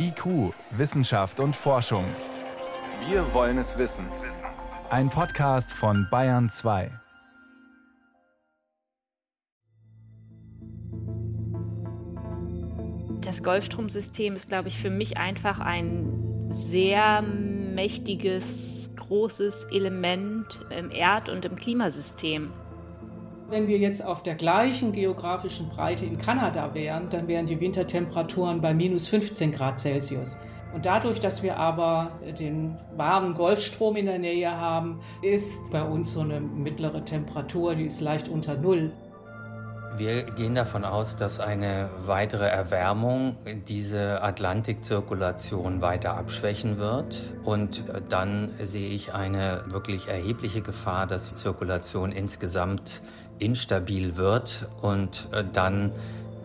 IQ, Wissenschaft und Forschung. Wir wollen es wissen. Ein Podcast von Bayern 2. Das Golfstromsystem ist, glaube ich, für mich einfach ein sehr mächtiges, großes Element im Erd- und im Klimasystem. Wenn wir jetzt auf der gleichen geografischen Breite in Kanada wären, dann wären die Wintertemperaturen bei minus 15 Grad Celsius. Und dadurch, dass wir aber den warmen Golfstrom in der Nähe haben, ist bei uns so eine mittlere Temperatur, die ist leicht unter Null. Wir gehen davon aus, dass eine weitere Erwärmung diese Atlantikzirkulation weiter abschwächen wird. Und dann sehe ich eine wirklich erhebliche Gefahr, dass die Zirkulation insgesamt instabil wird und äh, dann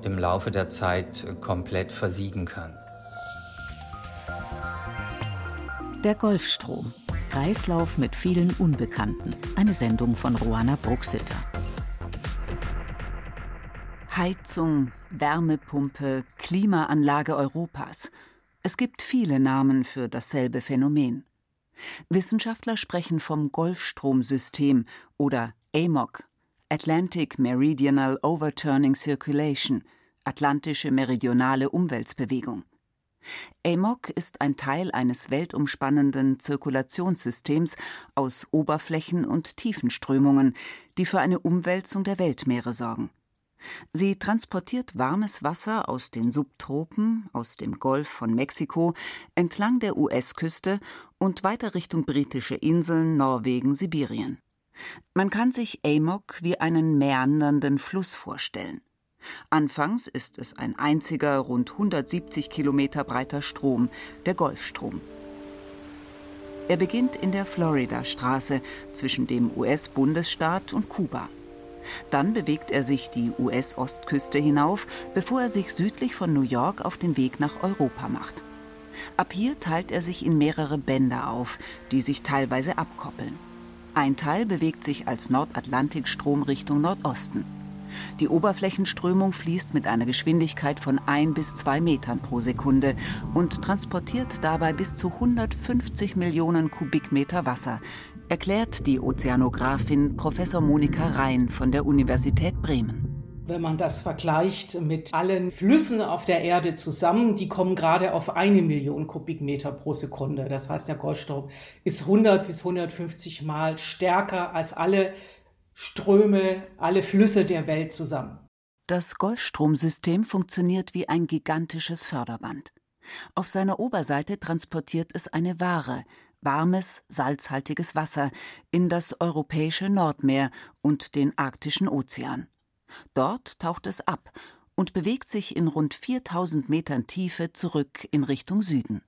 im Laufe der Zeit komplett versiegen kann. Der Golfstrom. Kreislauf mit vielen Unbekannten. Eine Sendung von Roana Bruxitter. Heizung, Wärmepumpe, Klimaanlage Europas. Es gibt viele Namen für dasselbe Phänomen. Wissenschaftler sprechen vom Golfstromsystem oder AMOC, Atlantic Meridional Overturning Circulation, Atlantische Meridionale Umweltbewegung. AMOC ist ein Teil eines weltumspannenden Zirkulationssystems aus Oberflächen- und Tiefenströmungen, die für eine Umwälzung der Weltmeere sorgen. Sie transportiert warmes Wasser aus den Subtropen, aus dem Golf von Mexiko, entlang der US-Küste und weiter Richtung britische Inseln, Norwegen, Sibirien. Man kann sich Amok wie einen meandernden Fluss vorstellen. Anfangs ist es ein einziger, rund 170 Kilometer breiter Strom, der Golfstrom. Er beginnt in der Florida-Straße zwischen dem US-Bundesstaat und Kuba. Dann bewegt er sich die US-Ostküste hinauf, bevor er sich südlich von New York auf den Weg nach Europa macht. Ab hier teilt er sich in mehrere Bänder auf, die sich teilweise abkoppeln. Ein Teil bewegt sich als Nordatlantikstrom Richtung Nordosten. Die Oberflächenströmung fließt mit einer Geschwindigkeit von ein bis zwei Metern pro Sekunde und transportiert dabei bis zu 150 Millionen Kubikmeter Wasser, erklärt die Ozeanografin Professor Monika Rhein von der Universität Bremen. Wenn man das vergleicht mit allen Flüssen auf der Erde zusammen, die kommen gerade auf eine Million Kubikmeter pro Sekunde. Das heißt, der Golfstrom ist 100 bis 150 Mal stärker als alle Ströme, alle Flüsse der Welt zusammen. Das Golfstromsystem funktioniert wie ein gigantisches Förderband. Auf seiner Oberseite transportiert es eine Ware, warmes, salzhaltiges Wasser, in das europäische Nordmeer und den arktischen Ozean. Dort taucht es ab und bewegt sich in rund 4000 Metern Tiefe zurück in Richtung Süden.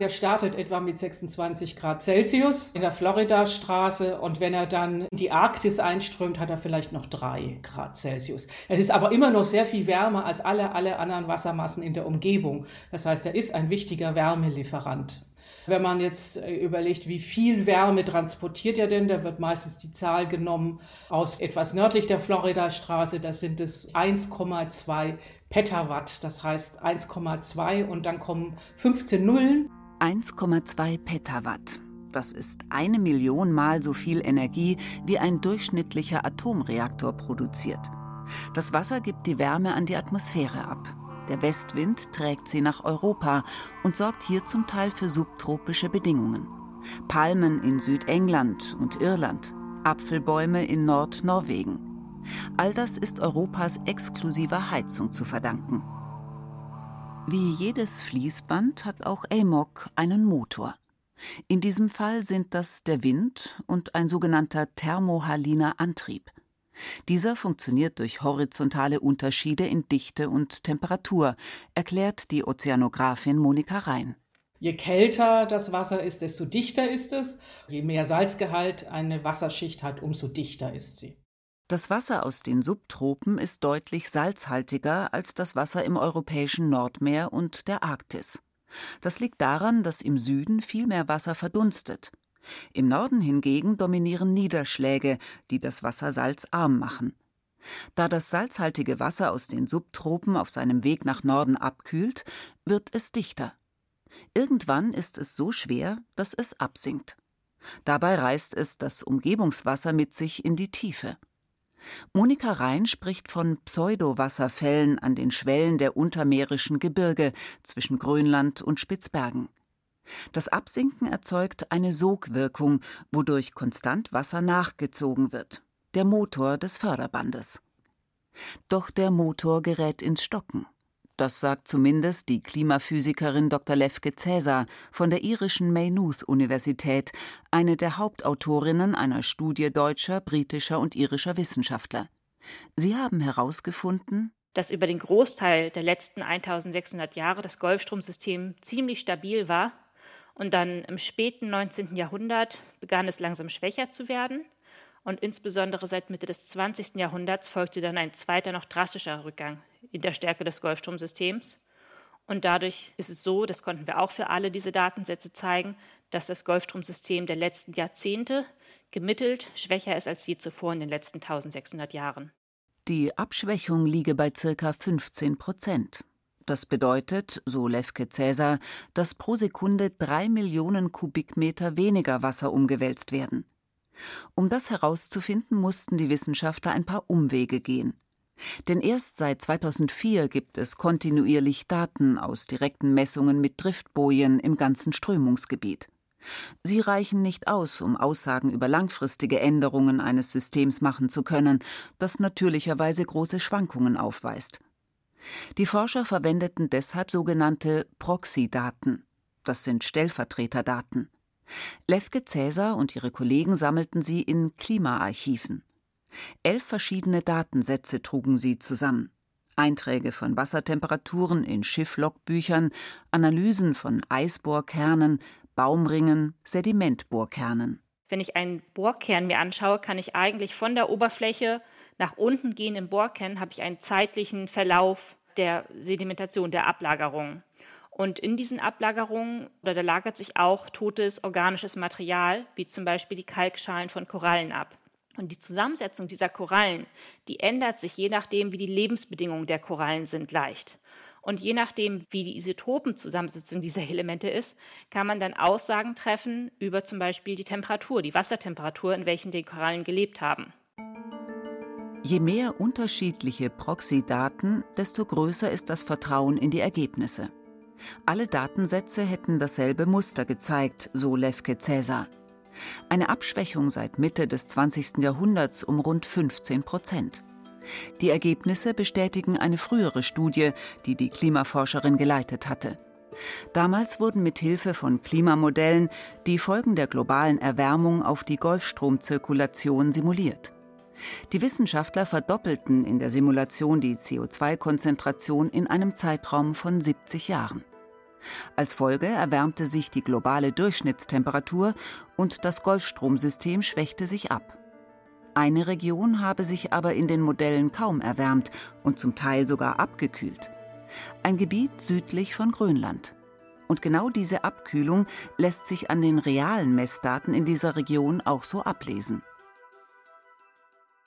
Der startet etwa mit 26 Grad Celsius in der Florida-Straße und wenn er dann in die Arktis einströmt, hat er vielleicht noch 3 Grad Celsius. Es ist aber immer noch sehr viel wärmer als alle, alle anderen Wassermassen in der Umgebung. Das heißt, er ist ein wichtiger Wärmelieferant. Wenn man jetzt äh, überlegt, wie viel Wärme transportiert er denn, da wird meistens die Zahl genommen aus etwas nördlich der Florida-Straße. Das sind es 1,2 Petawatt. Das heißt 1,2 und dann kommen 15 Nullen. 1,2 Petawatt. Das ist eine Million Mal so viel Energie, wie ein durchschnittlicher Atomreaktor produziert. Das Wasser gibt die Wärme an die Atmosphäre ab. Der Westwind trägt sie nach Europa und sorgt hier zum Teil für subtropische Bedingungen. Palmen in Südengland und Irland, Apfelbäume in Nordnorwegen. All das ist Europas exklusiver Heizung zu verdanken. Wie jedes Fließband hat auch Amok einen Motor. In diesem Fall sind das der Wind und ein sogenannter thermohaliner Antrieb. Dieser funktioniert durch horizontale Unterschiede in Dichte und Temperatur, erklärt die Ozeanografin Monika Rhein. Je kälter das Wasser ist, desto dichter ist es. Je mehr Salzgehalt eine Wasserschicht hat, umso dichter ist sie. Das Wasser aus den Subtropen ist deutlich salzhaltiger als das Wasser im europäischen Nordmeer und der Arktis. Das liegt daran, dass im Süden viel mehr Wasser verdunstet. Im Norden hingegen dominieren Niederschläge, die das Wasser salzarm machen. Da das salzhaltige Wasser aus den Subtropen auf seinem Weg nach Norden abkühlt, wird es dichter. Irgendwann ist es so schwer, dass es absinkt. Dabei reißt es das Umgebungswasser mit sich in die Tiefe. Monika Rhein spricht von Pseudowasserfällen an den Schwellen der untermeerischen Gebirge zwischen Grönland und Spitzbergen. Das Absinken erzeugt eine Sogwirkung, wodurch konstant Wasser nachgezogen wird, der Motor des Förderbandes. Doch der Motor gerät ins Stocken. Das sagt zumindest die Klimaphysikerin Dr. Lefke Cäsar von der irischen Maynooth-Universität, eine der Hauptautorinnen einer Studie deutscher, britischer und irischer Wissenschaftler. Sie haben herausgefunden, dass über den Großteil der letzten 1600 Jahre das Golfstromsystem ziemlich stabil war und dann im späten 19. Jahrhundert begann es langsam schwächer zu werden und insbesondere seit Mitte des 20. Jahrhunderts folgte dann ein zweiter, noch drastischer Rückgang in der Stärke des Golfstromsystems. Und dadurch ist es so, das konnten wir auch für alle diese Datensätze zeigen, dass das Golfstromsystem der letzten Jahrzehnte gemittelt schwächer ist als je zuvor in den letzten 1600 Jahren. Die Abschwächung liege bei circa 15 Prozent. Das bedeutet, so Lefke Cäsar, dass pro Sekunde drei Millionen Kubikmeter weniger Wasser umgewälzt werden. Um das herauszufinden, mussten die Wissenschaftler ein paar Umwege gehen. Denn erst seit 2004 gibt es kontinuierlich Daten aus direkten Messungen mit Driftbojen im ganzen Strömungsgebiet. Sie reichen nicht aus, um Aussagen über langfristige Änderungen eines Systems machen zu können, das natürlicherweise große Schwankungen aufweist. Die Forscher verwendeten deshalb sogenannte Proxy-Daten. Das sind Stellvertreterdaten. Lefke Cäsar und ihre Kollegen sammelten sie in Klimaarchiven. Elf verschiedene Datensätze trugen sie zusammen. Einträge von Wassertemperaturen in Schifflogbüchern, Analysen von Eisbohrkernen, Baumringen, Sedimentbohrkernen. Wenn ich einen Bohrkern mir anschaue, kann ich eigentlich von der Oberfläche nach unten gehen im Bohrkern, habe ich einen zeitlichen Verlauf der Sedimentation, der Ablagerung. Und in diesen Ablagerungen, oder da lagert sich auch totes organisches Material, wie zum Beispiel die Kalkschalen von Korallen ab. Und die Zusammensetzung dieser Korallen, die ändert sich je nachdem, wie die Lebensbedingungen der Korallen sind, leicht. Und je nachdem, wie die Isotopenzusammensetzung dieser Elemente ist, kann man dann Aussagen treffen über zum Beispiel die Temperatur, die Wassertemperatur, in welchen die Korallen gelebt haben. Je mehr unterschiedliche Proxy-Daten, desto größer ist das Vertrauen in die Ergebnisse. Alle Datensätze hätten dasselbe Muster gezeigt, so Lefke Cäsar. Eine Abschwächung seit Mitte des 20. Jahrhunderts um rund 15 Prozent. Die Ergebnisse bestätigen eine frühere Studie, die die Klimaforscherin geleitet hatte. Damals wurden mit Hilfe von Klimamodellen die Folgen der globalen Erwärmung auf die Golfstromzirkulation simuliert. Die Wissenschaftler verdoppelten in der Simulation die CO2-Konzentration in einem Zeitraum von 70 Jahren. Als Folge erwärmte sich die globale Durchschnittstemperatur und das Golfstromsystem schwächte sich ab. Eine Region habe sich aber in den Modellen kaum erwärmt und zum Teil sogar abgekühlt. Ein Gebiet südlich von Grönland. Und genau diese Abkühlung lässt sich an den realen Messdaten in dieser Region auch so ablesen.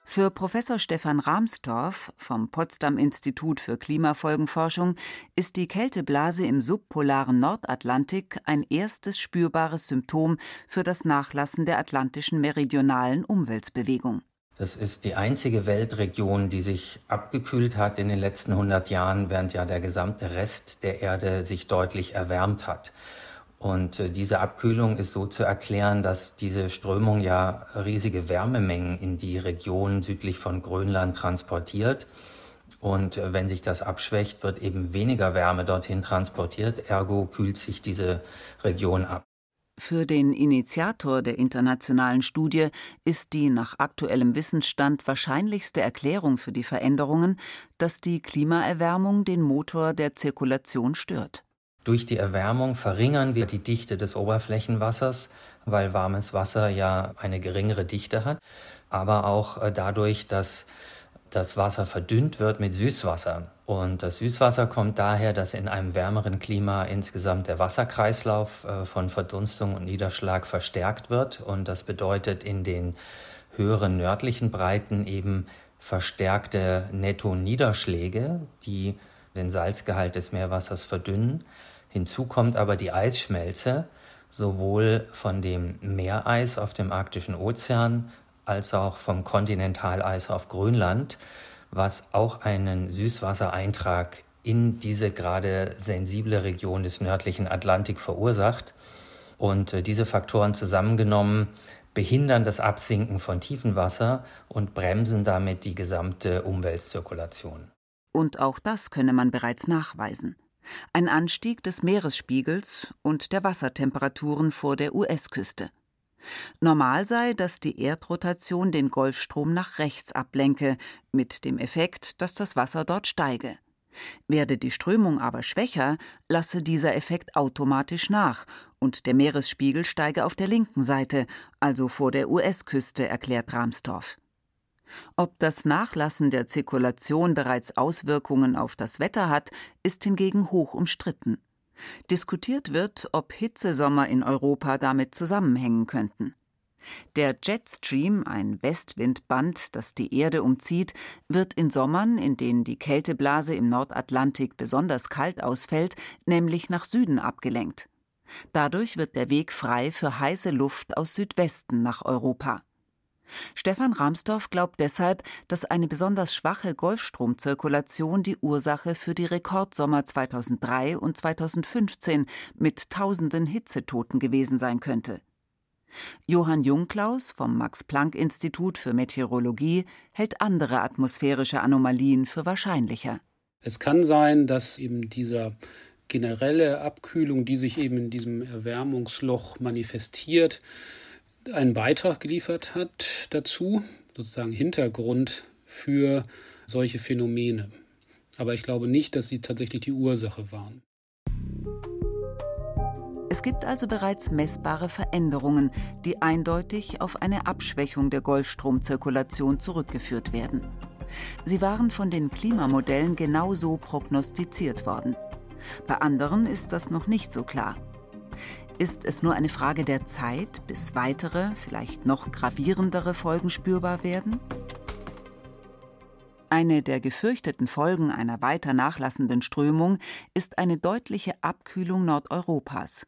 Für Professor Stefan Rahmstorff vom Potsdam Institut für Klimafolgenforschung ist die Kälteblase im subpolaren Nordatlantik ein erstes spürbares Symptom für das Nachlassen der atlantischen meridionalen Umweltbewegung. Das ist die einzige Weltregion, die sich abgekühlt hat in den letzten 100 Jahren, während ja der gesamte Rest der Erde sich deutlich erwärmt hat. Und äh, diese Abkühlung ist so zu erklären, dass diese Strömung ja riesige Wärmemengen in die Region südlich von Grönland transportiert. Und äh, wenn sich das abschwächt, wird eben weniger Wärme dorthin transportiert. Ergo kühlt sich diese Region ab. Für den Initiator der internationalen Studie ist die nach aktuellem Wissensstand wahrscheinlichste Erklärung für die Veränderungen, dass die Klimaerwärmung den Motor der Zirkulation stört. Durch die Erwärmung verringern wir die Dichte des Oberflächenwassers, weil warmes Wasser ja eine geringere Dichte hat, aber auch äh, dadurch, dass das Wasser verdünnt wird mit Süßwasser. Und das Süßwasser kommt daher, dass in einem wärmeren Klima insgesamt der Wasserkreislauf äh, von Verdunstung und Niederschlag verstärkt wird. Und das bedeutet in den höheren nördlichen Breiten eben verstärkte Netto-Niederschläge, die den Salzgehalt des Meerwassers verdünnen. Hinzu kommt aber die Eisschmelze, sowohl von dem Meereis auf dem arktischen Ozean als auch vom Kontinentaleis auf Grönland, was auch einen Süßwassereintrag in diese gerade sensible Region des nördlichen Atlantik verursacht. Und äh, diese Faktoren zusammengenommen behindern das Absinken von Tiefenwasser und bremsen damit die gesamte Umweltzirkulation. Und auch das könne man bereits nachweisen. Ein Anstieg des Meeresspiegels und der Wassertemperaturen vor der US-Küste. Normal sei, dass die Erdrotation den Golfstrom nach rechts ablenke, mit dem Effekt, dass das Wasser dort steige. Werde die Strömung aber schwächer, lasse dieser Effekt automatisch nach und der Meeresspiegel steige auf der linken Seite, also vor der US-Küste, erklärt Ramsdorff. Ob das Nachlassen der Zirkulation bereits Auswirkungen auf das Wetter hat, ist hingegen hoch umstritten. Diskutiert wird, ob Hitzesommer in Europa damit zusammenhängen könnten. Der Jetstream, ein Westwindband, das die Erde umzieht, wird in Sommern, in denen die Kälteblase im Nordatlantik besonders kalt ausfällt, nämlich nach Süden abgelenkt. Dadurch wird der Weg frei für heiße Luft aus Südwesten nach Europa. Stefan Ramsdorff glaubt deshalb, dass eine besonders schwache Golfstromzirkulation die Ursache für die Rekordsommer 2003 und 2015 mit tausenden Hitzetoten gewesen sein könnte. Johann Jungklaus vom Max-Planck-Institut für Meteorologie hält andere atmosphärische Anomalien für wahrscheinlicher. Es kann sein, dass eben dieser generelle Abkühlung, die sich eben in diesem Erwärmungsloch manifestiert, einen Beitrag geliefert hat dazu, sozusagen Hintergrund für solche Phänomene. Aber ich glaube nicht, dass sie tatsächlich die Ursache waren. Es gibt also bereits messbare Veränderungen, die eindeutig auf eine Abschwächung der Golfstromzirkulation zurückgeführt werden. Sie waren von den Klimamodellen genauso prognostiziert worden. Bei anderen ist das noch nicht so klar. Ist es nur eine Frage der Zeit, bis weitere, vielleicht noch gravierendere Folgen spürbar werden? Eine der gefürchteten Folgen einer weiter nachlassenden Strömung ist eine deutliche Abkühlung Nordeuropas.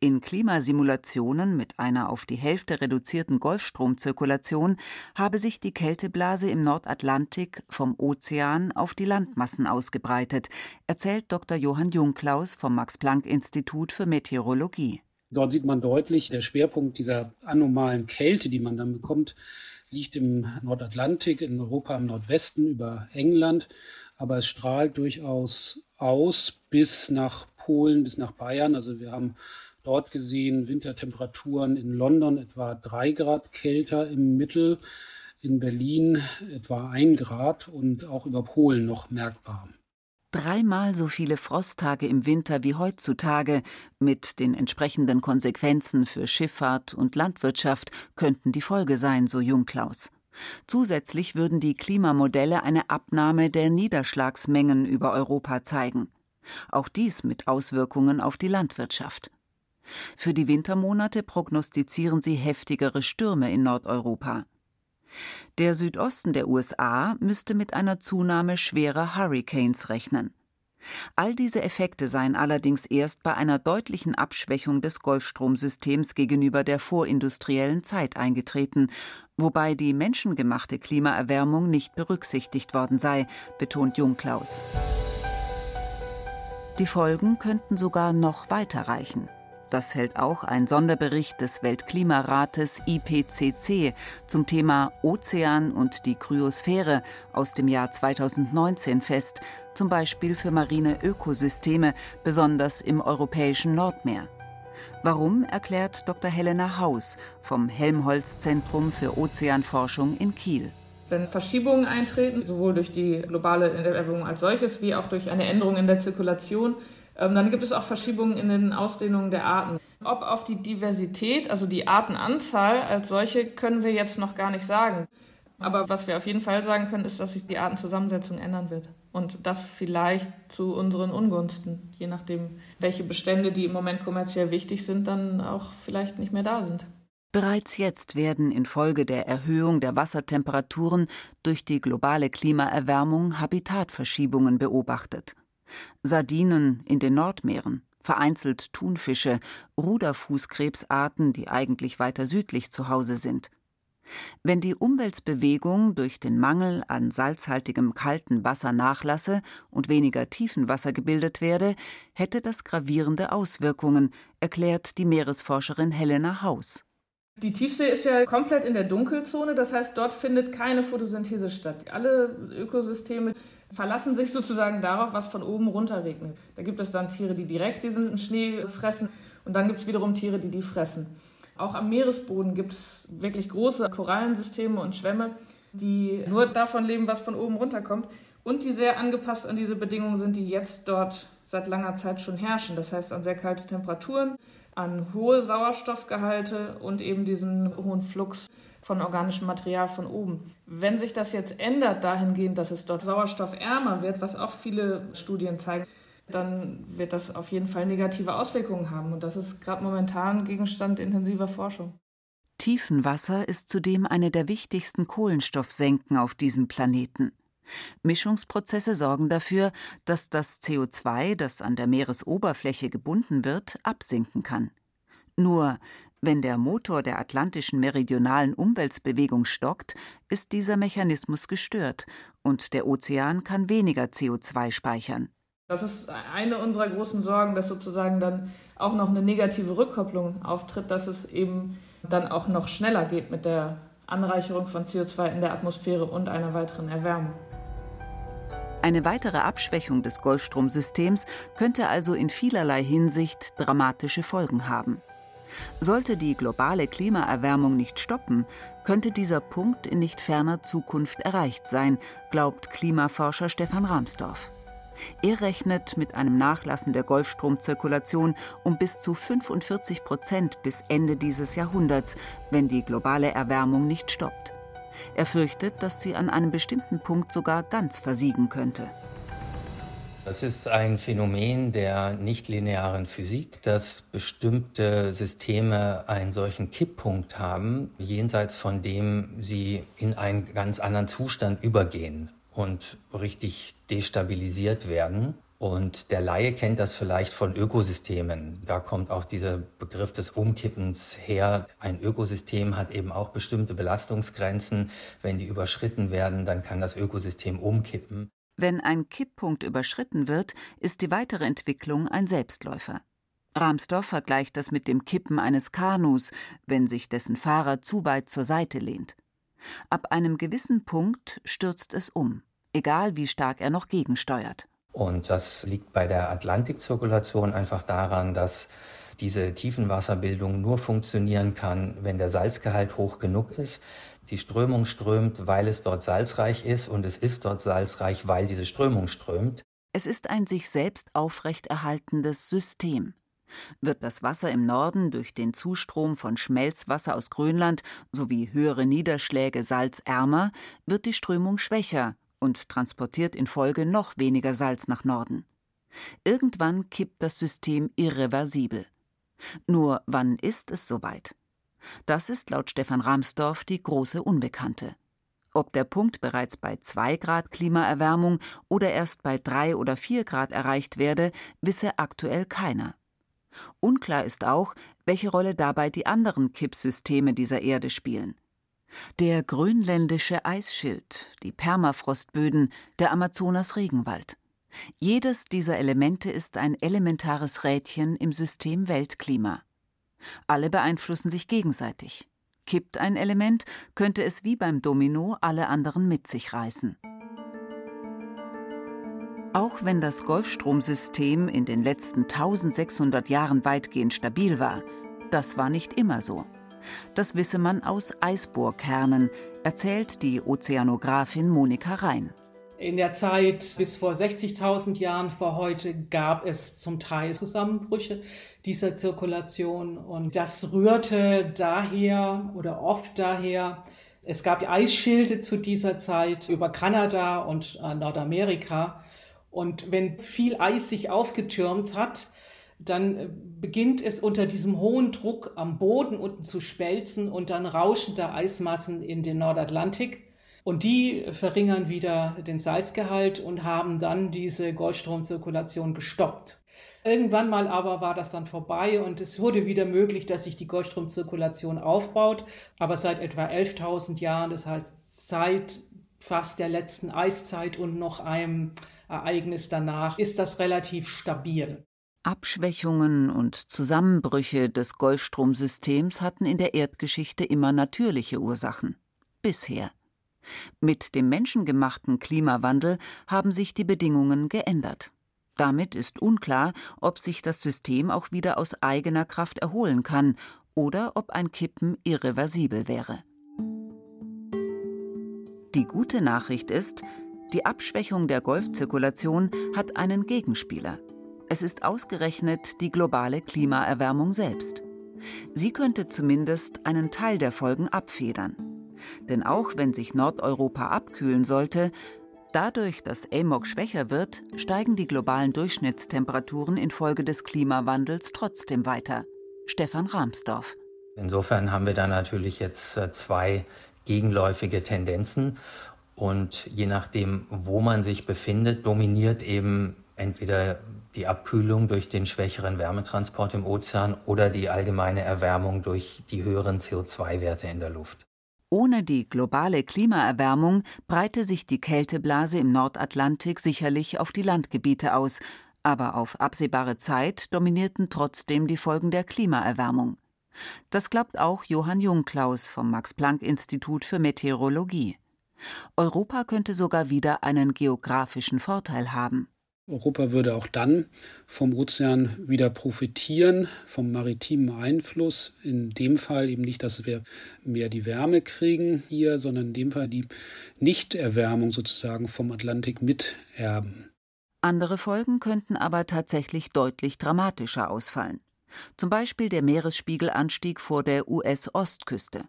In Klimasimulationen mit einer auf die Hälfte reduzierten Golfstromzirkulation habe sich die Kälteblase im Nordatlantik vom Ozean auf die Landmassen ausgebreitet, erzählt Dr. Johann Jungklaus vom Max-Planck-Institut für Meteorologie. Dort sieht man deutlich, der Schwerpunkt dieser anomalen Kälte, die man dann bekommt, liegt im Nordatlantik, in Europa im Nordwesten über England, aber es strahlt durchaus aus bis nach Polen, bis nach Bayern. Also wir haben dort gesehen Wintertemperaturen in London etwa drei Grad kälter im Mittel, in Berlin etwa ein Grad und auch über Polen noch merkbar. Dreimal so viele Frosttage im Winter wie heutzutage, mit den entsprechenden Konsequenzen für Schifffahrt und Landwirtschaft, könnten die Folge sein, so Jungklaus. Zusätzlich würden die Klimamodelle eine Abnahme der Niederschlagsmengen über Europa zeigen. Auch dies mit Auswirkungen auf die Landwirtschaft. Für die Wintermonate prognostizieren sie heftigere Stürme in Nordeuropa. Der Südosten der USA müsste mit einer Zunahme schwerer Hurricanes rechnen. All diese Effekte seien allerdings erst bei einer deutlichen Abschwächung des Golfstromsystems gegenüber der vorindustriellen Zeit eingetreten, wobei die menschengemachte Klimaerwärmung nicht berücksichtigt worden sei, betont Jungklaus. Die Folgen könnten sogar noch weiter reichen. Das hält auch ein Sonderbericht des Weltklimarates IPCC zum Thema Ozean und die Kryosphäre aus dem Jahr 2019 fest, zum Beispiel für marine Ökosysteme, besonders im europäischen Nordmeer. Warum, erklärt Dr. Helena Haus vom Helmholtz-Zentrum für Ozeanforschung in Kiel. Wenn Verschiebungen eintreten, sowohl durch die globale Erwärmung als solches wie auch durch eine Änderung in der Zirkulation, ähm, dann gibt es auch Verschiebungen in den Ausdehnungen der Arten. Ob auf die Diversität, also die Artenanzahl als solche, können wir jetzt noch gar nicht sagen. Aber was wir auf jeden Fall sagen können, ist, dass sich die Artenzusammensetzung ändern wird. Und das vielleicht zu unseren Ungunsten, je nachdem, welche Bestände, die im Moment kommerziell wichtig sind, dann auch vielleicht nicht mehr da sind. Bereits jetzt werden infolge der Erhöhung der Wassertemperaturen durch die globale Klimaerwärmung Habitatverschiebungen beobachtet. Sardinen in den Nordmeeren, vereinzelt Thunfische, Ruderfußkrebsarten, die eigentlich weiter südlich zu Hause sind. Wenn die Umweltbewegung durch den Mangel an salzhaltigem kalten Wasser nachlasse und weniger Tiefenwasser gebildet werde, hätte das gravierende Auswirkungen, erklärt die Meeresforscherin Helena Haus. Die Tiefsee ist ja komplett in der Dunkelzone, das heißt, dort findet keine Photosynthese statt. Alle Ökosysteme verlassen sich sozusagen darauf, was von oben runter regnet. Da gibt es dann Tiere, die direkt diesen Schnee fressen und dann gibt es wiederum Tiere, die die fressen. Auch am Meeresboden gibt es wirklich große Korallensysteme und Schwämme, die nur davon leben, was von oben runterkommt und die sehr angepasst an diese Bedingungen sind, die jetzt dort seit langer Zeit schon herrschen. Das heißt an sehr kalte Temperaturen, an hohe Sauerstoffgehalte und eben diesen hohen Flux von organischem Material von oben. Wenn sich das jetzt ändert dahingehend, dass es dort sauerstoffärmer wird, was auch viele Studien zeigen, dann wird das auf jeden Fall negative Auswirkungen haben. Und das ist gerade momentan Gegenstand intensiver Forschung. Tiefenwasser ist zudem eine der wichtigsten Kohlenstoffsenken auf diesem Planeten. Mischungsprozesse sorgen dafür, dass das CO2, das an der Meeresoberfläche gebunden wird, absinken kann. Nur wenn der Motor der atlantischen meridionalen Umweltbewegung stockt, ist dieser Mechanismus gestört und der Ozean kann weniger CO2 speichern. Das ist eine unserer großen Sorgen, dass sozusagen dann auch noch eine negative Rückkopplung auftritt, dass es eben dann auch noch schneller geht mit der Anreicherung von CO2 in der Atmosphäre und einer weiteren Erwärmung. Eine weitere Abschwächung des Golfstromsystems könnte also in vielerlei Hinsicht dramatische Folgen haben. Sollte die globale Klimaerwärmung nicht stoppen, könnte dieser Punkt in nicht ferner Zukunft erreicht sein, glaubt Klimaforscher Stefan Rahmsdorf. Er rechnet mit einem Nachlassen der Golfstromzirkulation um bis zu 45 Prozent bis Ende dieses Jahrhunderts, wenn die globale Erwärmung nicht stoppt. Er fürchtet, dass sie an einem bestimmten Punkt sogar ganz versiegen könnte. Das ist ein Phänomen der nichtlinearen Physik, dass bestimmte Systeme einen solchen Kipppunkt haben, jenseits von dem sie in einen ganz anderen Zustand übergehen und richtig destabilisiert werden. Und der Laie kennt das vielleicht von Ökosystemen. Da kommt auch dieser Begriff des Umkippens her. Ein Ökosystem hat eben auch bestimmte Belastungsgrenzen. Wenn die überschritten werden, dann kann das Ökosystem umkippen. Wenn ein Kipppunkt überschritten wird, ist die weitere Entwicklung ein Selbstläufer. Rahmsdorf vergleicht das mit dem Kippen eines Kanus, wenn sich dessen Fahrer zu weit zur Seite lehnt. Ab einem gewissen Punkt stürzt es um, egal wie stark er noch gegensteuert. Und das liegt bei der Atlantikzirkulation einfach daran, dass diese Tiefenwasserbildung nur funktionieren kann, wenn der Salzgehalt hoch genug ist. Die Strömung strömt, weil es dort salzreich ist und es ist dort salzreich, weil diese Strömung strömt. Es ist ein sich selbst aufrechterhaltendes System. Wird das Wasser im Norden durch den Zustrom von Schmelzwasser aus Grönland sowie höhere Niederschläge salzärmer, wird die Strömung schwächer und transportiert in Folge noch weniger Salz nach Norden. Irgendwann kippt das System irreversibel. Nur wann ist es soweit? Das ist laut Stefan Ramsdorf die große Unbekannte. Ob der Punkt bereits bei 2 Grad Klimaerwärmung oder erst bei 3 oder 4 Grad erreicht werde, wisse aktuell keiner. Unklar ist auch, welche Rolle dabei die anderen Kippsysteme dieser Erde spielen. Der grönländische Eisschild, die Permafrostböden, der Amazonas-Regenwald. Jedes dieser Elemente ist ein elementares Rädchen im System Weltklima. Alle beeinflussen sich gegenseitig. Kippt ein Element, könnte es wie beim Domino alle anderen mit sich reißen. Auch wenn das Golfstromsystem in den letzten 1600 Jahren weitgehend stabil war, das war nicht immer so. Das wisse man aus Eisbohrkernen, erzählt die Ozeanografin Monika Rhein. In der Zeit bis vor 60.000 Jahren vor heute gab es zum Teil Zusammenbrüche dieser Zirkulation und das rührte daher oder oft daher, es gab Eisschilde zu dieser Zeit über Kanada und äh, Nordamerika und wenn viel Eis sich aufgetürmt hat, dann äh, beginnt es unter diesem hohen Druck am Boden unten zu schmelzen und dann rauschen da Eismassen in den Nordatlantik. Und die verringern wieder den Salzgehalt und haben dann diese Goldstromzirkulation gestoppt. Irgendwann mal aber war das dann vorbei und es wurde wieder möglich, dass sich die Goldstromzirkulation aufbaut. Aber seit etwa 11.000 Jahren, das heißt seit fast der letzten Eiszeit und noch einem Ereignis danach, ist das relativ stabil. Abschwächungen und Zusammenbrüche des Golfstromsystems hatten in der Erdgeschichte immer natürliche Ursachen. Bisher. Mit dem menschengemachten Klimawandel haben sich die Bedingungen geändert. Damit ist unklar, ob sich das System auch wieder aus eigener Kraft erholen kann oder ob ein Kippen irreversibel wäre. Die gute Nachricht ist, die Abschwächung der Golfzirkulation hat einen Gegenspieler. Es ist ausgerechnet die globale Klimaerwärmung selbst. Sie könnte zumindest einen Teil der Folgen abfedern. Denn auch wenn sich Nordeuropa abkühlen sollte, dadurch, dass AMOC schwächer wird, steigen die globalen Durchschnittstemperaturen infolge des Klimawandels trotzdem weiter. Stefan Rahmsdorf. Insofern haben wir da natürlich jetzt äh, zwei gegenläufige Tendenzen. Und je nachdem, wo man sich befindet, dominiert eben entweder die Abkühlung durch den schwächeren Wärmetransport im Ozean oder die allgemeine Erwärmung durch die höheren CO2-Werte in der Luft. Ohne die globale Klimaerwärmung breite sich die Kälteblase im Nordatlantik sicherlich auf die Landgebiete aus, aber auf absehbare Zeit dominierten trotzdem die Folgen der Klimaerwärmung. Das glaubt auch Johann Jungklaus vom Max Planck Institut für Meteorologie. Europa könnte sogar wieder einen geografischen Vorteil haben. Europa würde auch dann vom Ozean wieder profitieren, vom maritimen Einfluss. In dem Fall eben nicht, dass wir mehr die Wärme kriegen hier, sondern in dem Fall die Nichterwärmung sozusagen vom Atlantik miterben. Andere Folgen könnten aber tatsächlich deutlich dramatischer ausfallen. Zum Beispiel der Meeresspiegelanstieg vor der US-Ostküste.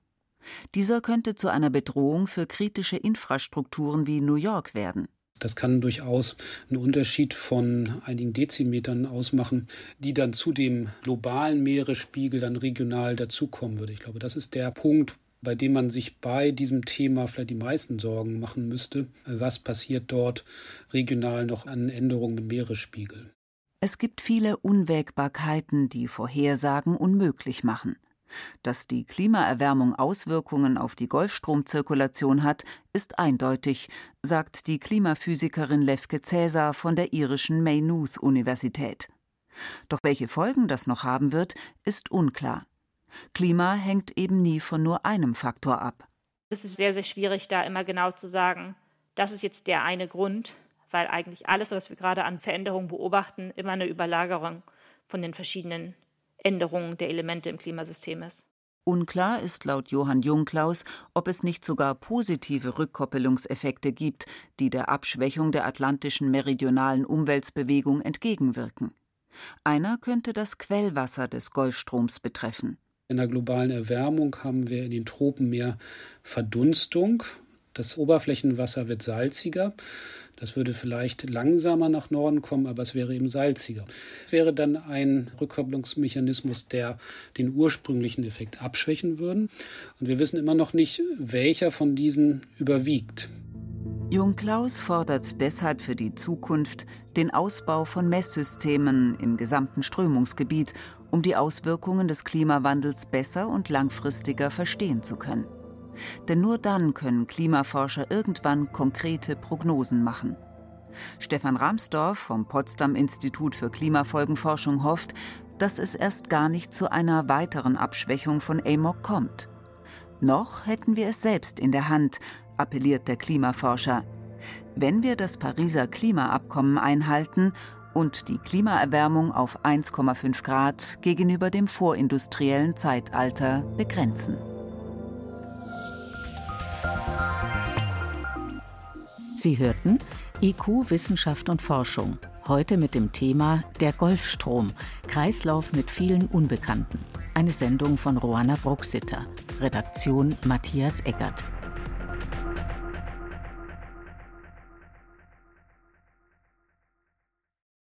Dieser könnte zu einer Bedrohung für kritische Infrastrukturen wie New York werden. Das kann durchaus einen Unterschied von einigen Dezimetern ausmachen, die dann zu dem globalen Meeresspiegel dann regional dazukommen würde. Ich glaube, das ist der Punkt, bei dem man sich bei diesem Thema vielleicht die meisten Sorgen machen müsste. Was passiert dort regional noch an Änderungen im Meeresspiegel? Es gibt viele Unwägbarkeiten, die Vorhersagen unmöglich machen. Dass die Klimaerwärmung Auswirkungen auf die Golfstromzirkulation hat, ist eindeutig, sagt die Klimaphysikerin Lefke Cäsar von der irischen Maynooth Universität. Doch welche Folgen das noch haben wird, ist unklar. Klima hängt eben nie von nur einem Faktor ab. Es ist sehr, sehr schwierig, da immer genau zu sagen, das ist jetzt der eine Grund, weil eigentlich alles, was wir gerade an Veränderungen beobachten, immer eine Überlagerung von den verschiedenen Änderung der Elemente im Klimasystem ist. Unklar ist laut Johann Jungklaus, ob es nicht sogar positive Rückkoppelungseffekte gibt, die der Abschwächung der atlantischen meridionalen Umweltbewegung entgegenwirken. Einer könnte das Quellwasser des Golfstroms betreffen. In der globalen Erwärmung haben wir in den Tropen mehr Verdunstung. Das Oberflächenwasser wird salziger. Das würde vielleicht langsamer nach Norden kommen, aber es wäre eben salziger. Es wäre dann ein Rückkopplungsmechanismus, der den ursprünglichen Effekt abschwächen würde. Und wir wissen immer noch nicht, welcher von diesen überwiegt. Jungklaus fordert deshalb für die Zukunft den Ausbau von Messsystemen im gesamten Strömungsgebiet, um die Auswirkungen des Klimawandels besser und langfristiger verstehen zu können. Denn nur dann können Klimaforscher irgendwann konkrete Prognosen machen. Stefan Ramsdorf vom Potsdam Institut für Klimafolgenforschung hofft, dass es erst gar nicht zu einer weiteren Abschwächung von AMOC kommt. Noch hätten wir es selbst in der Hand, appelliert der Klimaforscher. Wenn wir das Pariser Klimaabkommen einhalten und die Klimaerwärmung auf 1,5 Grad gegenüber dem vorindustriellen Zeitalter begrenzen. Sie hörten IQ Wissenschaft und Forschung. Heute mit dem Thema Der Golfstrom, Kreislauf mit vielen Unbekannten. Eine Sendung von Roana Bruxitter. Redaktion Matthias Eckert.